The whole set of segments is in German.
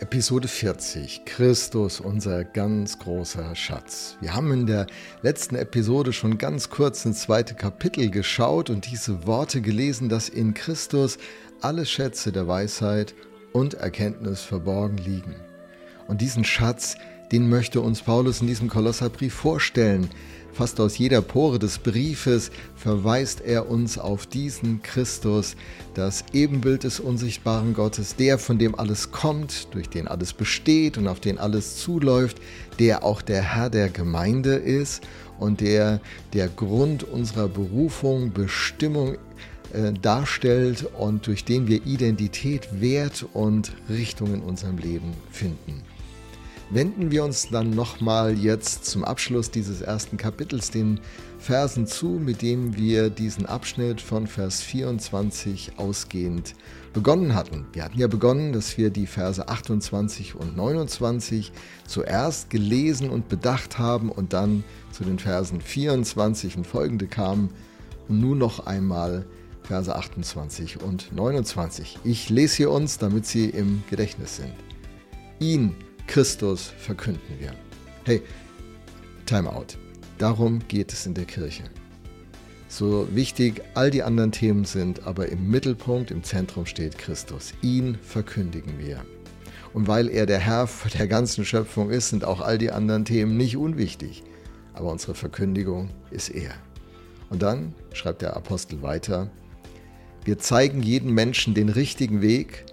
Episode 40. Christus, unser ganz großer Schatz. Wir haben in der letzten Episode schon ganz kurz ins zweite Kapitel geschaut und diese Worte gelesen, dass in Christus alle Schätze der Weisheit und Erkenntnis verborgen liegen. Und diesen Schatz, den möchte uns Paulus in diesem Kolosserbrief vorstellen. Fast aus jeder Pore des Briefes verweist er uns auf diesen Christus, das Ebenbild des unsichtbaren Gottes, der, von dem alles kommt, durch den alles besteht und auf den alles zuläuft, der auch der Herr der Gemeinde ist und der der Grund unserer Berufung, Bestimmung äh, darstellt und durch den wir Identität, Wert und Richtung in unserem Leben finden wenden wir uns dann nochmal jetzt zum Abschluss dieses ersten Kapitels den Versen zu, mit dem wir diesen Abschnitt von Vers 24 ausgehend begonnen hatten. Wir hatten ja begonnen, dass wir die Verse 28 und 29 zuerst gelesen und bedacht haben und dann zu den Versen 24 und folgende kamen und nun noch einmal Verse 28 und 29. Ich lese hier uns, damit sie im Gedächtnis sind. Ihn Christus verkünden wir. Hey, Time out. Darum geht es in der Kirche. So wichtig all die anderen Themen sind, aber im Mittelpunkt, im Zentrum steht Christus. Ihn verkündigen wir. Und weil er der Herr der ganzen Schöpfung ist, sind auch all die anderen Themen nicht unwichtig. Aber unsere Verkündigung ist er. Und dann schreibt der Apostel weiter, wir zeigen jedem Menschen den richtigen Weg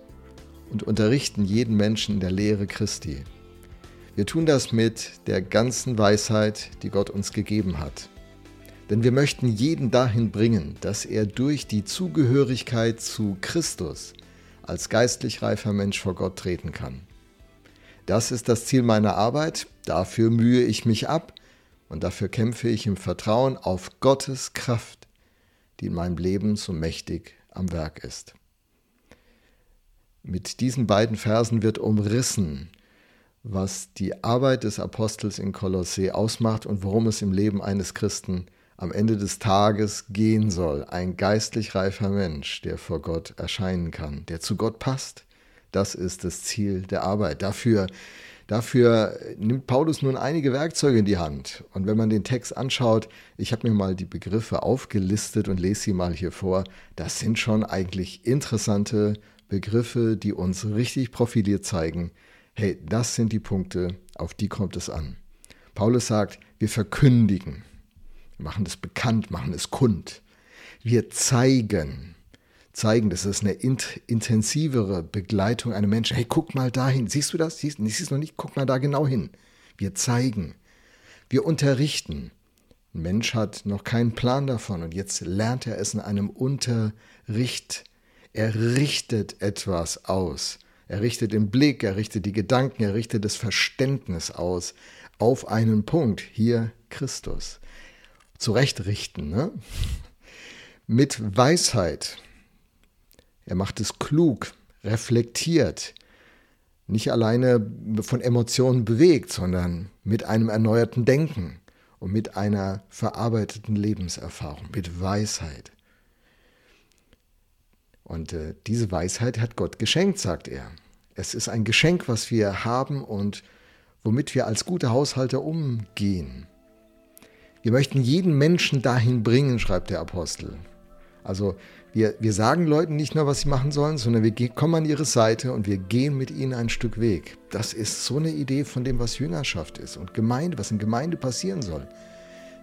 und unterrichten jeden Menschen in der Lehre Christi. Wir tun das mit der ganzen Weisheit, die Gott uns gegeben hat. Denn wir möchten jeden dahin bringen, dass er durch die Zugehörigkeit zu Christus als geistlich reifer Mensch vor Gott treten kann. Das ist das Ziel meiner Arbeit, dafür mühe ich mich ab und dafür kämpfe ich im Vertrauen auf Gottes Kraft, die in meinem Leben so mächtig am Werk ist. Mit diesen beiden Versen wird umrissen, was die Arbeit des Apostels in Kolossee ausmacht und worum es im Leben eines Christen am Ende des Tages gehen soll. Ein geistlich reifer Mensch, der vor Gott erscheinen kann, der zu Gott passt. Das ist das Ziel der Arbeit. Dafür, dafür nimmt Paulus nun einige Werkzeuge in die Hand. Und wenn man den Text anschaut, ich habe mir mal die Begriffe aufgelistet und lese sie mal hier vor, das sind schon eigentlich interessante Begriffe, die uns richtig profiliert zeigen, hey, das sind die Punkte, auf die kommt es an. Paulus sagt, wir verkündigen, wir machen das bekannt, machen es kund. Wir zeigen, zeigen, das ist eine intensivere Begleitung einer Menschen. Hey, guck mal dahin. Siehst du das? Siehst, du noch nicht? Guck mal da genau hin. Wir zeigen. Wir unterrichten. Ein Mensch hat noch keinen Plan davon und jetzt lernt er es in einem Unterricht er richtet etwas aus. Er richtet den Blick, er richtet die Gedanken, er richtet das Verständnis aus auf einen Punkt. Hier Christus. Zurechtrichten. Ne? Mit Weisheit. Er macht es klug, reflektiert, nicht alleine von Emotionen bewegt, sondern mit einem erneuerten Denken und mit einer verarbeiteten Lebenserfahrung, mit Weisheit. Und äh, diese Weisheit hat Gott geschenkt, sagt er. Es ist ein Geschenk, was wir haben und womit wir als gute Haushalter umgehen. Wir möchten jeden Menschen dahin bringen, schreibt der Apostel. Also wir, wir sagen Leuten nicht nur, was sie machen sollen, sondern wir kommen an ihre Seite und wir gehen mit ihnen ein Stück Weg. Das ist so eine Idee von dem, was Jüngerschaft ist und Gemeinde, was in Gemeinde passieren soll.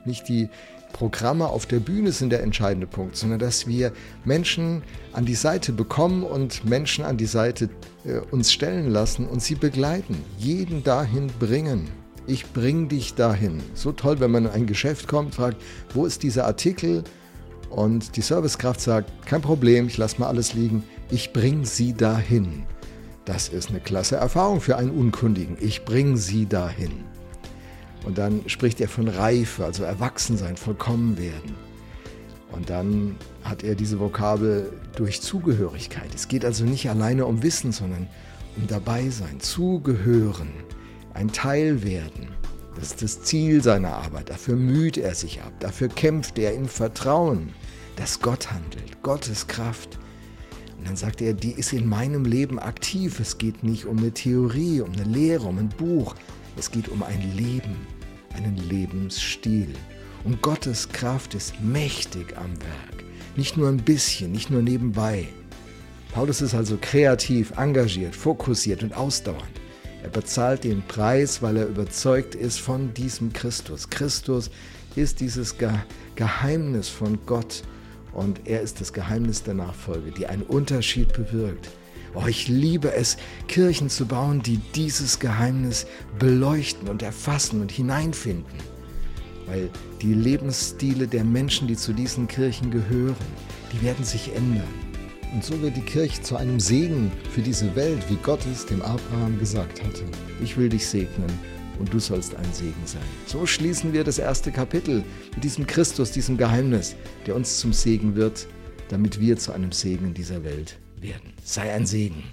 Nicht die Programme auf der Bühne sind der entscheidende Punkt, sondern dass wir Menschen an die Seite bekommen und Menschen an die Seite äh, uns stellen lassen und sie begleiten, jeden dahin bringen. Ich bring dich dahin. So toll, wenn man in ein Geschäft kommt, fragt, wo ist dieser Artikel? Und die Servicekraft sagt, kein Problem, ich lasse mal alles liegen. Ich bring sie dahin. Das ist eine klasse Erfahrung für einen Unkundigen. Ich bring sie dahin. Und dann spricht er von Reife, also Erwachsensein, vollkommen werden. Und dann hat er diese Vokabel durch Zugehörigkeit. Es geht also nicht alleine um Wissen, sondern um dabei sein, zugehören, ein Teil werden. Das ist das Ziel seiner Arbeit. Dafür müht er sich ab. Dafür kämpft er im Vertrauen, dass Gott handelt, Gottes Kraft. Und dann sagt er, die ist in meinem Leben aktiv. Es geht nicht um eine Theorie, um eine Lehre, um ein Buch. Es geht um ein Leben, einen Lebensstil. Und Gottes Kraft ist mächtig am Werk. Nicht nur ein bisschen, nicht nur nebenbei. Paulus ist also kreativ, engagiert, fokussiert und ausdauernd. Er bezahlt den Preis, weil er überzeugt ist von diesem Christus. Christus ist dieses Geheimnis von Gott und er ist das Geheimnis der Nachfolge, die einen Unterschied bewirkt. Oh, ich liebe es, Kirchen zu bauen, die dieses Geheimnis beleuchten und erfassen und hineinfinden. Weil die Lebensstile der Menschen, die zu diesen Kirchen gehören, die werden sich ändern. Und so wird die Kirche zu einem Segen für diese Welt, wie Gott es dem Abraham gesagt hatte. Ich will dich segnen und du sollst ein Segen sein. So schließen wir das erste Kapitel mit diesem Christus, diesem Geheimnis, der uns zum Segen wird, damit wir zu einem Segen in dieser Welt werden. Sei ein Segen.